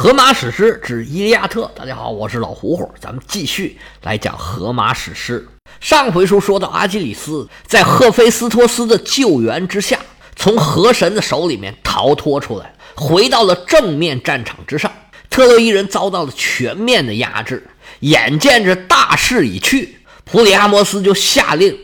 荷马史诗之《伊利亚特》，大家好，我是老胡胡，咱们继续来讲荷马史诗。上回书说到，阿基里斯在赫菲斯托斯的救援之下，从河神的手里面逃脱出来，回到了正面战场之上。特洛伊人遭到了全面的压制，眼见着大势已去，普里阿摩斯就下令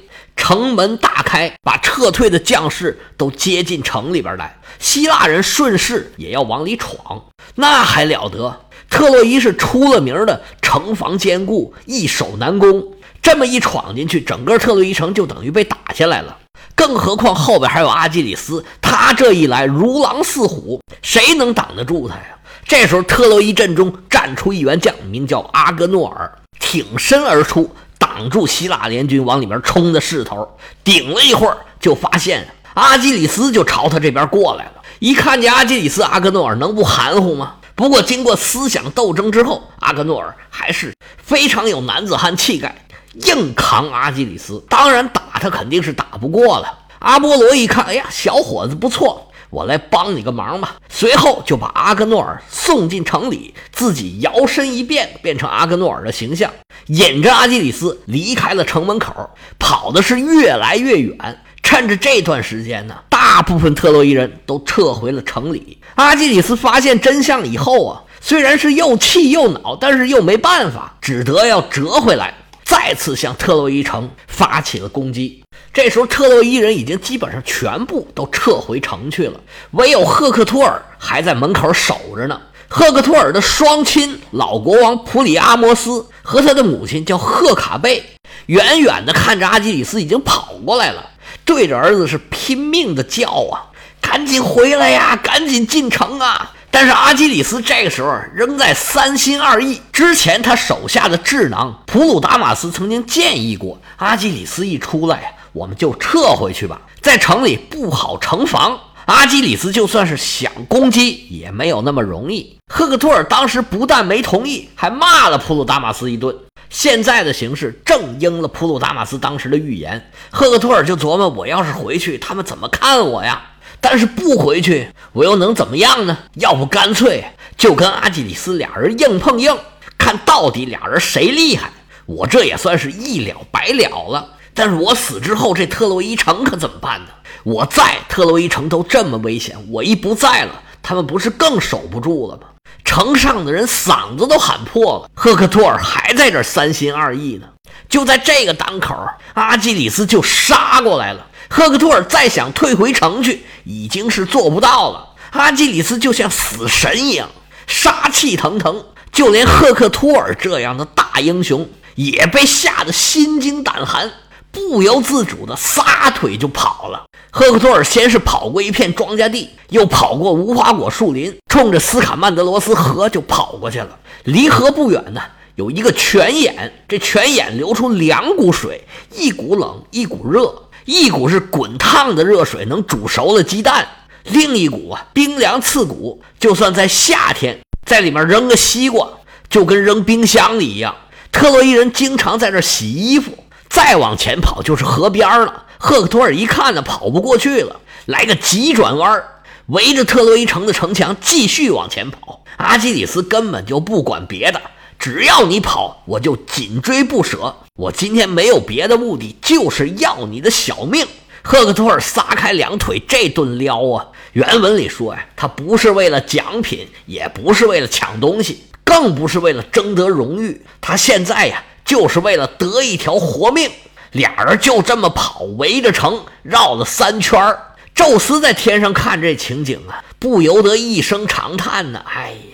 城门大开，把撤退的将士都接进城里边来。希腊人顺势也要往里闯。那还了得！特洛伊是出了名的城防坚固，易守难攻。这么一闯进去，整个特洛伊城就等于被打下来了。更何况后边还有阿基里斯，他这一来如狼似虎，谁能挡得住他呀？这时候，特洛伊阵中站出一员将，名叫阿格诺尔，挺身而出，挡住希腊联军往里面冲的势头。顶了一会儿，就发现阿基里斯就朝他这边过来了。一看见阿基里斯，阿格诺尔能不含糊吗？不过经过思想斗争之后，阿格诺尔还是非常有男子汉气概，硬扛阿基里斯。当然打他肯定是打不过了。阿波罗一看，哎呀，小伙子不错，我来帮你个忙吧。随后就把阿格诺尔送进城里，自己摇身一变，变成阿格诺尔的形象，引着阿基里斯离开了城门口，跑的是越来越远。趁着这段时间呢，大部分特洛伊人都撤回了城里。阿基里斯发现真相以后啊，虽然是又气又恼，但是又没办法，只得要折回来，再次向特洛伊城发起了攻击。这时候，特洛伊人已经基本上全部都撤回城去了，唯有赫克托尔还在门口守着呢。赫克托尔的双亲老国王普里阿摩斯和他的母亲叫赫卡贝，远远的看着阿基里斯已经跑过来了。对着儿子是拼命的叫啊，赶紧回来呀，赶紧进城啊！但是阿基里斯这个时候仍在三心二意。之前他手下的智囊普鲁达马斯曾经建议过，阿基里斯一出来，我们就撤回去吧，在城里不好城防。阿基里斯就算是想攻击，也没有那么容易。赫克托尔当时不但没同意，还骂了普鲁达马斯一顿。现在的形势正应了普鲁达马斯当时的预言。赫克托尔就琢磨：我要是回去，他们怎么看我呀？但是不回去，我又能怎么样呢？要不干脆就跟阿基里斯俩人硬碰硬，看到底俩人谁厉害。我这也算是一了百了了。但是我死之后，这特洛伊城可怎么办呢？我在特洛伊城都这么危险，我一不在了，他们不是更守不住了吗？城上的人嗓子都喊破了，赫克托尔还在这三心二意呢。就在这个当口，阿基里斯就杀过来了。赫克托尔再想退回城去，已经是做不到了。阿基里斯就像死神一样，杀气腾腾，就连赫克托尔这样的大英雄也被吓得心惊胆寒。不由自主的撒腿就跑了。赫克托尔先是跑过一片庄稼地，又跑过无花果树林，冲着斯卡曼德罗斯河就跑过去了。离河不远呢，有一个泉眼，这泉眼流出两股水，一股冷，一股热。一股是滚烫的热水，能煮熟了鸡蛋；另一股啊，冰凉刺骨，就算在夏天，在里面扔个西瓜，就跟扔冰箱里一样。特洛伊人经常在这洗衣服。再往前跑就是河边了。赫克托尔一看呢，跑不过去了，来个急转弯，围着特洛伊城的城墙继续往前跑。阿基里斯根本就不管别的，只要你跑，我就紧追不舍。我今天没有别的目的，就是要你的小命。赫克托尔撒开两腿，这顿撩啊！原文里说呀，他不是为了奖品，也不是为了抢东西，更不是为了争得荣誉。他现在呀。就是为了得一条活命，俩人就这么跑，围着城绕了三圈宙斯在天上看这情景啊，不由得一声长叹呢：“哎呀，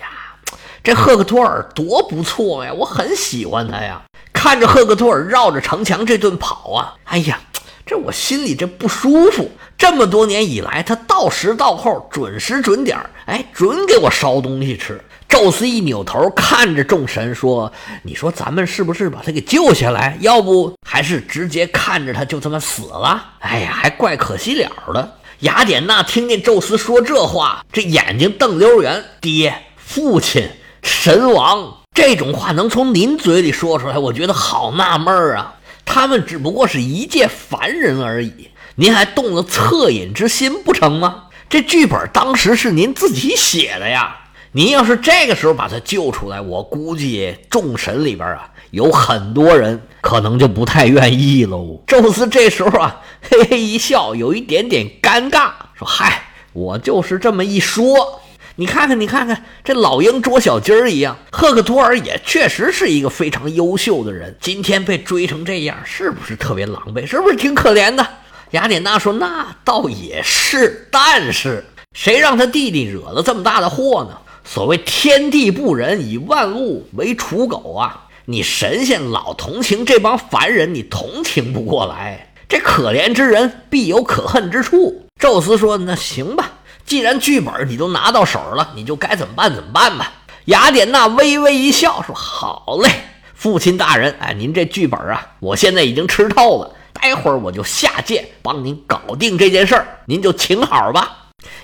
这赫克托尔多不错呀，我很喜欢他呀。”看着赫克托尔绕着城墙这顿跑啊，哎呀，这我心里这不舒服。这么多年以来，他到时到候，准时准点哎，准给我烧东西吃。宙斯一扭头看着众神说：“你说咱们是不是把他给救下来？要不还是直接看着他就这么死了？哎呀，还怪可惜了的。”雅典娜听见宙斯说这话，这眼睛瞪溜圆。爹、父亲、神王这种话能从您嘴里说出来，我觉得好纳闷儿啊。他们只不过是一介凡人而已，您还动了恻隐之心不成吗？这剧本当时是您自己写的呀。您要是这个时候把他救出来，我估计众神里边啊有很多人可能就不太愿意喽。宙斯这时候啊，嘿嘿一笑，有一点点尴尬，说：“嗨，我就是这么一说。你看看，你看看，这老鹰捉小鸡儿一样。赫克托尔也确实是一个非常优秀的人，今天被追成这样，是不是特别狼狈？是不是挺可怜的？”雅典娜说：“那倒也是，但是谁让他弟弟惹了这么大的祸呢？”所谓天地不仁，以万物为刍狗啊！你神仙老同情这帮凡人，你同情不过来。这可怜之人必有可恨之处。宙斯说：“那行吧，既然剧本你都拿到手了，你就该怎么办怎么办吧。”雅典娜微微一笑说：“好嘞，父亲大人，哎，您这剧本啊，我现在已经吃透了，待会儿我就下界帮您搞定这件事儿，您就请好吧。”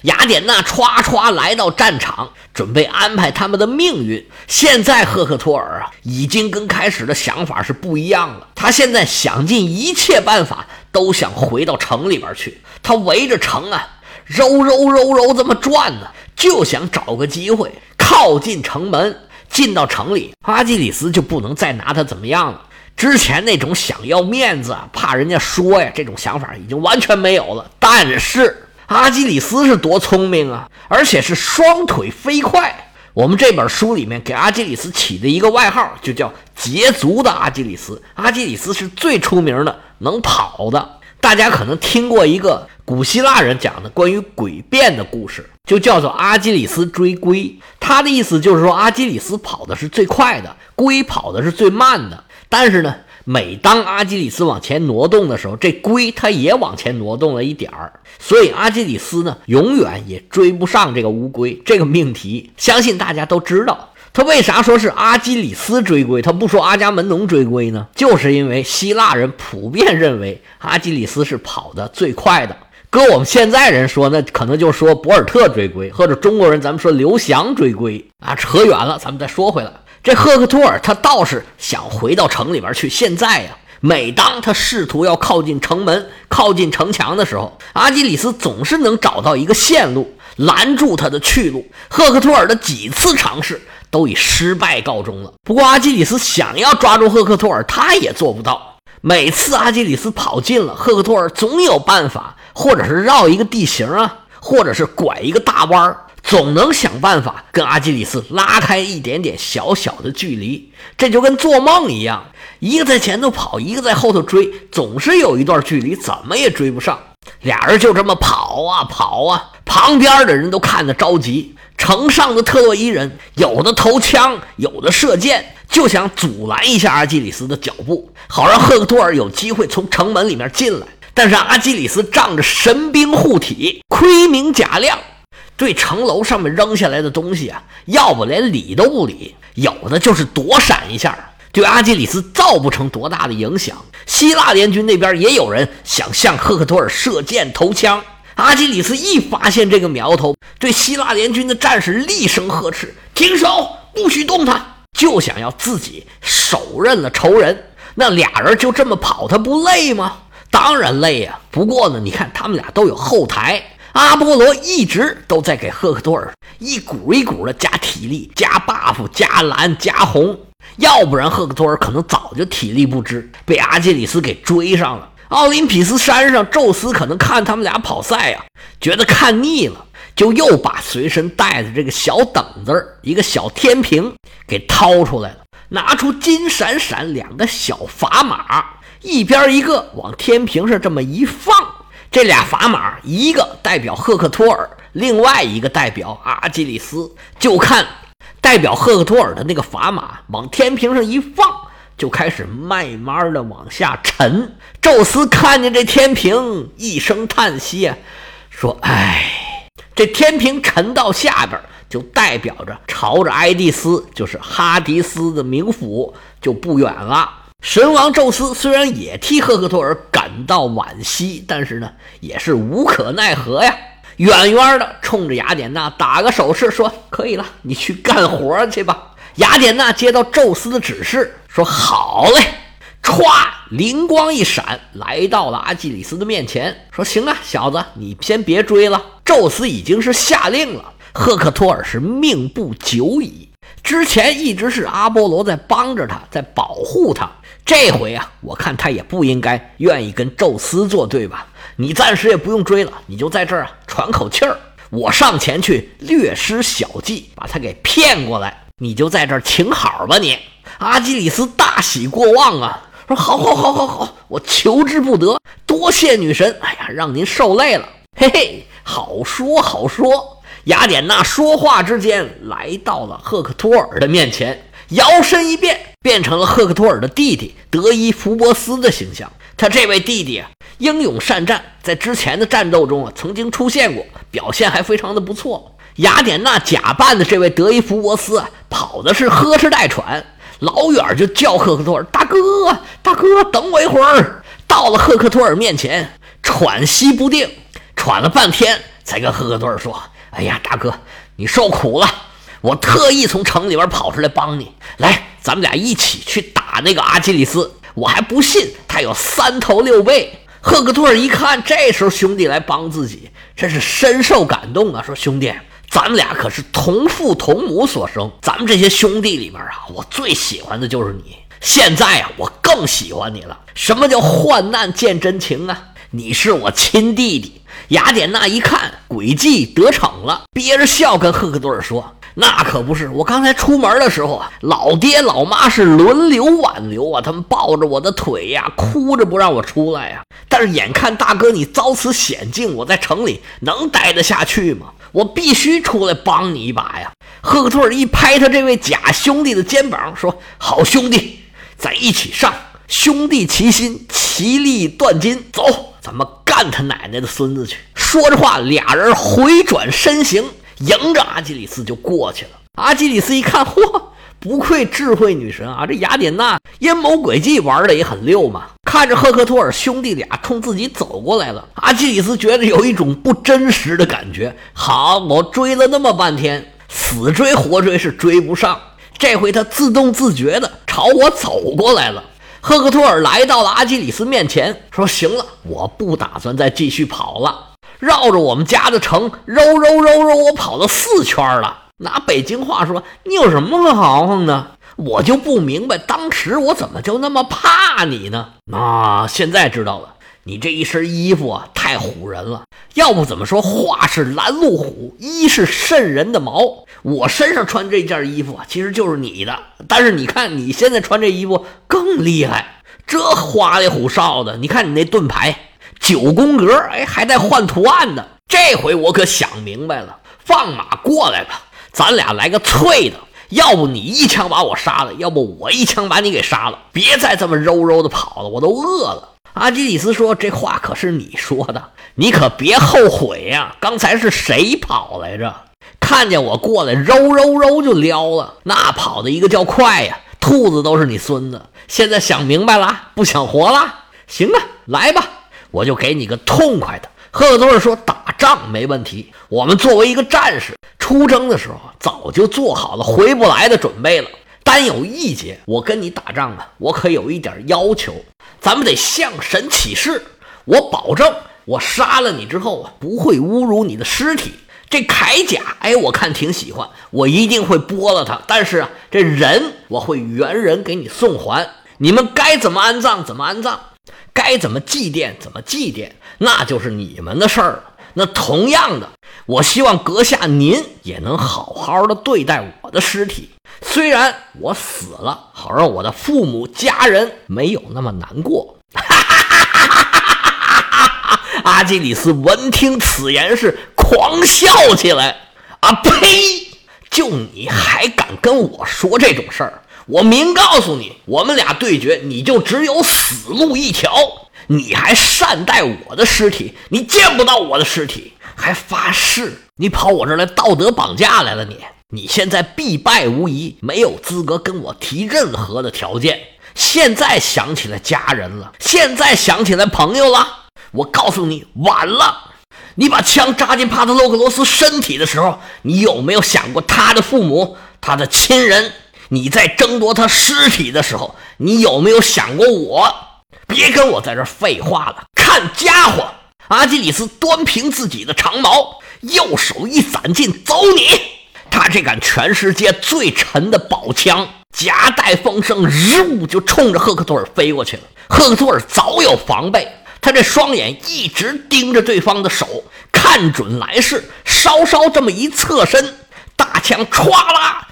雅典娜歘歘来到战场，准备安排他们的命运。现在赫克托尔啊，已经跟开始的想法是不一样了。他现在想尽一切办法，都想回到城里边去。他围着城啊，揉揉揉揉这么转呢，就想找个机会靠近城门，进到城里。阿基里斯就不能再拿他怎么样了。之前那种想要面子、怕人家说呀，这种想法已经完全没有了。但是。阿基里斯是多聪明啊，而且是双腿飞快。我们这本书里面给阿基里斯起的一个外号，就叫“捷足的阿基里斯”。阿基里斯是最出名的能跑的。大家可能听过一个古希腊人讲的关于诡辩的故事，就叫做阿基里斯追龟。他的意思就是说，阿基里斯跑的是最快的，龟跑的是最慢的。但是呢。每当阿基里斯往前挪动的时候，这龟它也往前挪动了一点儿，所以阿基里斯呢永远也追不上这个乌龟。这个命题相信大家都知道。他为啥说是阿基里斯追龟，他不说阿伽门农追龟呢？就是因为希腊人普遍认为阿基里斯是跑得最快的。搁我们现在人说，那可能就说博尔特追龟，或者中国人咱们说刘翔追龟啊，扯远了，咱们再说回来。这赫克托尔他倒是想回到城里边去。现在呀，每当他试图要靠近城门、靠近城墙的时候，阿基里斯总是能找到一个线路拦住他的去路。赫克托尔的几次尝试都以失败告终了。不过阿基里斯想要抓住赫克托尔，他也做不到。每次阿基里斯跑近了，赫克托尔总有办法，或者是绕一个地形啊，或者是拐一个大弯儿。总能想办法跟阿基里斯拉开一点点小小的距离，这就跟做梦一样，一个在前头跑，一个在后头追，总是有一段距离，怎么也追不上。俩人就这么跑啊跑啊，旁边的人都看得着急。城上的特洛伊人有的投枪，有的射箭，就想阻拦一下阿基里斯的脚步，好让赫克托尔有机会从城门里面进来。但是阿基里斯仗着神兵护体，盔明甲亮。对城楼上面扔下来的东西啊，要不连理都不理，有的就是躲闪一下，对阿基里斯造不成多大的影响。希腊联军那边也有人想向赫克托尔射箭投枪，阿基里斯一发现这个苗头，对希腊联军的战士厉声呵斥：“停手，不许动他！”就想要自己手刃了仇人。那俩人就这么跑，他不累吗？当然累呀。不过呢，你看他们俩都有后台。阿波罗一直都在给赫克托尔一股一股的加体力、加 buff、加蓝、加红，要不然赫克托尔可能早就体力不支，被阿基里斯给追上了。奥林匹斯山上，宙斯可能看他们俩跑赛呀，觉得看腻了，就又把随身带的这个小等子一个小天平给掏出来了，拿出金闪闪两个小砝码，一边一个，往天平上这么一放。这俩砝码，一个代表赫克托尔，另外一个代表阿基里斯。就看代表赫克托尔的那个砝码往天平上一放，就开始慢慢的往下沉。宙斯看见这天平，一声叹息，说：“唉，这天平沉到下边，就代表着朝着埃蒂斯，就是哈迪斯的冥府，就不远了。”神王宙斯虽然也替赫克托尔感到惋惜，但是呢，也是无可奈何呀。远远的冲着雅典娜打个手势，说：“可以了，你去干活去吧。”雅典娜接到宙斯的指示，说：“好嘞。”歘，灵光一闪，来到了阿基里斯的面前，说：“行啊，小子，你先别追了。”宙斯已经是下令了。赫克托尔是命不久矣。之前一直是阿波罗在帮着他，在保护他。这回啊，我看他也不应该愿意跟宙斯作对吧？你暂时也不用追了，你就在这儿啊喘口气儿。我上前去略施小计，把他给骗过来。你就在这儿请好吧。你阿基里斯大喜过望啊，说好，好，好，好，好，我求之不得，多谢女神。哎呀，让您受累了。嘿嘿，好说好说。雅典娜说话之间，来到了赫克托尔的面前，摇身一变，变成了赫克托尔的弟弟德伊福波斯的形象。他这位弟弟，英勇善战，在之前的战斗中啊，曾经出现过，表现还非常的不错。雅典娜假扮的这位德伊福波斯啊，跑的是呵哧带喘，老远就叫赫克托尔大哥，大哥，等我一会儿。到了赫克托尔面前，喘息不定，喘了半天，才跟赫克托尔说。哎呀，大哥，你受苦了！我特意从城里边跑出来帮你。来，咱们俩一起去打那个阿基里斯。我还不信他有三头六臂。赫克托尔一看，这时候兄弟来帮自己，真是深受感动啊！说兄弟，咱们俩可是同父同母所生，咱们这些兄弟里面啊，我最喜欢的就是你。现在啊，我更喜欢你了。什么叫患难见真情啊？你是我亲弟弟。雅典娜一看诡计得逞了，憋着笑跟赫克多尔说：“那可不是，我刚才出门的时候啊，老爹老妈是轮流挽留啊，他们抱着我的腿呀，哭着不让我出来呀。但是眼看大哥你遭此险境，我在城里能待得下去吗？我必须出来帮你一把呀！”赫克托尔一拍他这位假兄弟的肩膀，说：“好兄弟，咱一起上，兄弟齐心，其利断金，走，咱们。”干他奶奶的孙子去！说着话，俩人回转身形，迎着阿基里斯就过去了。阿基里斯一看，嚯，不愧智慧女神啊！这雅典娜阴谋诡计玩的也很溜嘛。看着赫克托尔兄弟俩冲自己走过来了，阿基里斯觉得有一种不真实的感觉。好，我追了那么半天，死追活追是追不上，这回他自动自觉的朝我走过来了。赫克托尔来到了阿基里斯面前，说：“行了，我不打算再继续跑了。绕着我们家的城揉揉揉揉，我跑了四圈了。拿北京话说，你有什么可豪横的？我就不明白，当时我怎么就那么怕你呢？啊，现在知道了。”你这一身衣服啊，太唬人了。要不怎么说话是拦路虎，衣是渗人的毛？我身上穿这件衣服啊，其实就是你的。但是你看你现在穿这衣服更厉害，这花里胡哨的。你看你那盾牌九宫格，哎，还在换图案呢。这回我可想明白了，放马过来吧，咱俩来个脆的。要不你一枪把我杀了，要不我一枪把你给杀了。别再这么柔柔的跑了，我都饿了。阿基里斯说：“这话可是你说的，你可别后悔呀！刚才是谁跑来着？看见我过来，揉揉揉就撩了，那跑的一个叫快呀！兔子都是你孙子。现在想明白了，不想活了？行啊，来吧，我就给你个痛快的。”赫克托尔说：“打仗没问题，我们作为一个战士，出征的时候早就做好了回不来的准备了。单有一节，我跟你打仗啊，我可有一点要求。”咱们得向神起誓，我保证，我杀了你之后啊，不会侮辱你的尸体。这铠甲，哎，我看挺喜欢，我一定会剥了它。但是啊，这人我会原人给你送还。你们该怎么安葬怎么安葬，该怎么祭奠怎么祭奠，那就是你们的事儿了。那同样的，我希望阁下您也能好好的对待我的尸体。虽然我死了，好让我的父母家人没有那么难过。哈哈哈哈哈哈阿基里斯闻听此言是狂笑起来。啊呸！就你还敢跟我说这种事儿？我明告诉你，我们俩对决，你就只有死路一条。你还善待我的尸体？你见不到我的尸体，还发誓？你跑我这儿来道德绑架来了？你？你现在必败无疑，没有资格跟我提任何的条件。现在想起来家人了，现在想起来朋友了。我告诉你，晚了。你把枪扎进帕特洛克罗斯身体的时候，你有没有想过他的父母、他的亲人？你在争夺他尸体的时候，你有没有想过我？别跟我在这废话了，看家伙！阿基里斯端平自己的长矛。右手一攒劲，走你！他这杆全世界最沉的宝枪，夹带风声，日就冲着赫克托尔飞过去了。赫克托尔早有防备，他这双眼一直盯着对方的手，看准来势，稍稍这么一侧身，大枪歘啦，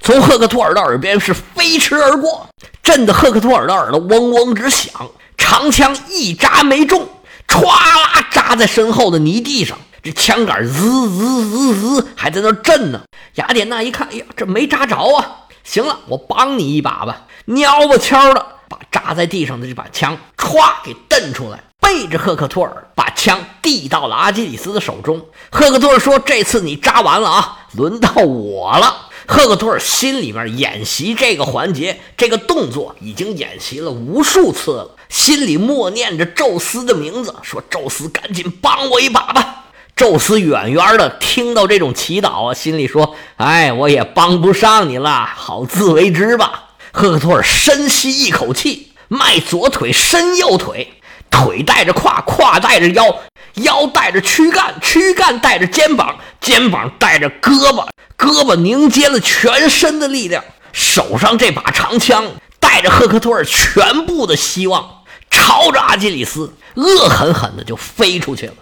从赫克托尔的耳边是飞驰而过，震得赫克托尔的耳朵嗡嗡直响。长枪一扎没中，歘啦扎在身后的泥地上。这枪杆滋滋滋滋还在那震呢。雅典娜一看，哎呀，这没扎着啊！行了，我帮你一把吧。鸟吧悄的把扎在地上的这把枪歘给蹬出来，背着赫克托尔把枪递到了阿基里斯的手中。赫克托尔说：“这次你扎完了啊，轮到我了。”赫克托尔心里面演习这个环节，这个动作已经演习了无数次了，心里默念着宙斯的名字，说：“宙斯，赶紧帮我一把吧。”宙斯远远的听到这种祈祷啊，心里说：“哎，我也帮不上你了，好自为之吧。”赫克托尔深吸一口气，迈左腿，伸右腿，腿带着胯，胯带着腰，腰带着躯干，躯干带着肩膀，肩膀带着胳膊，胳膊凝结了全身的力量，手上这把长枪带着赫克托尔全部的希望，朝着阿基里斯恶狠狠的就飞出去了。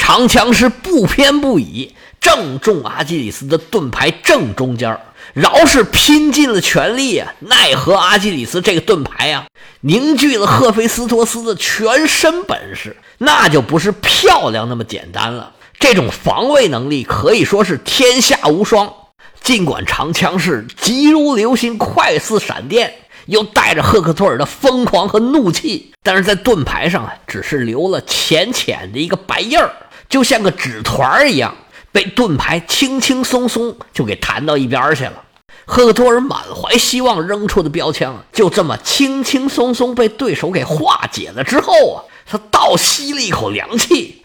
长枪是不偏不倚，正中阿基里斯的盾牌正中间饶是拼尽了全力啊，奈何阿基里斯这个盾牌啊，凝聚了赫菲斯托斯的全身本事，那就不是漂亮那么简单了。这种防卫能力可以说是天下无双。尽管长枪是急如流星，快似闪电，又带着赫克托尔的疯狂和怒气，但是在盾牌上啊，只是留了浅浅的一个白印儿。就像个纸团一样，被盾牌轻轻松松就给弹到一边去了。赫克托尔满怀希望扔出的标枪，就这么轻轻松松被对手给化解了之后啊，他倒吸了一口凉气。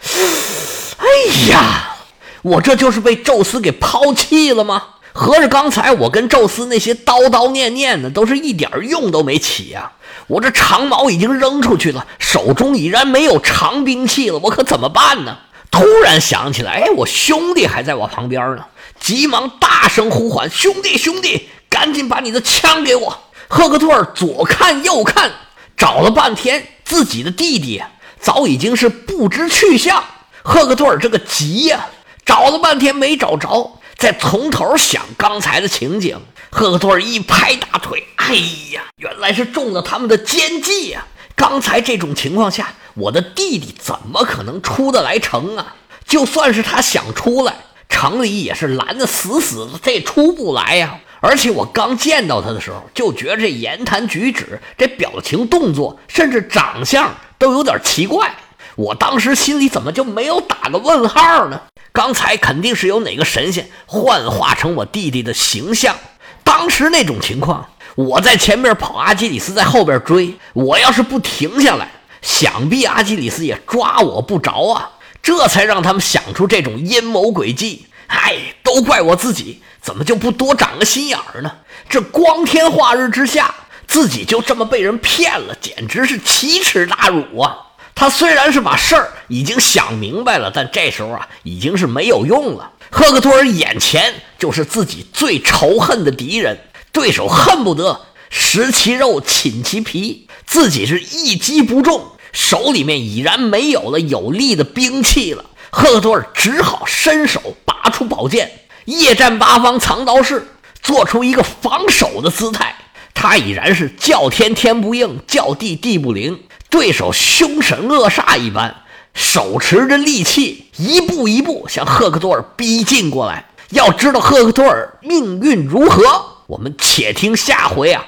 哎呀，我这就是被宙斯给抛弃了吗？合着刚才我跟宙斯那些叨叨念念的，都是一点用都没起呀！我这长矛已经扔出去了，手中已然没有长兵器了，我可怎么办呢？突然想起来，哎，我兄弟还在我旁边呢，急忙大声呼唤：“兄弟，兄弟，赶紧把你的枪给我！”赫克托尔左看右看，找了半天，自己的弟弟早已经是不知去向。赫克托尔这个急呀，找了半天没找着，再从头想刚才的情景。赫克托尔一拍大腿：“哎呀，原来是中了他们的奸计呀！刚才这种情况下。”我的弟弟怎么可能出得来城啊？就算是他想出来，城里也是拦得死死的，这出不来呀。而且我刚见到他的时候，就觉得这言谈举止、这表情动作，甚至长相都有点奇怪。我当时心里怎么就没有打个问号呢？刚才肯定是有哪个神仙幻化成我弟弟的形象。当时那种情况，我在前面跑，阿基里斯在后边追，我要是不停下来。想必阿基里斯也抓我不着啊，这才让他们想出这种阴谋诡计。哎，都怪我自己，怎么就不多长个心眼儿呢？这光天化日之下，自己就这么被人骗了，简直是奇耻大辱啊！他虽然是把事儿已经想明白了，但这时候啊，已经是没有用了。赫克托尔眼前就是自己最仇恨的敌人，对手恨不得食其肉，寝其皮，自己是一击不中。手里面已然没有了有力的兵器了，赫克托尔只好伸手拔出宝剑，夜战八方藏刀式，做出一个防守的姿态。他已然是叫天天不应，叫地地不灵，对手凶神恶煞一般，手持着利器，一步一步向赫克托尔逼近过来。要知道赫克托尔命运如何，我们且听下回啊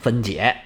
分解。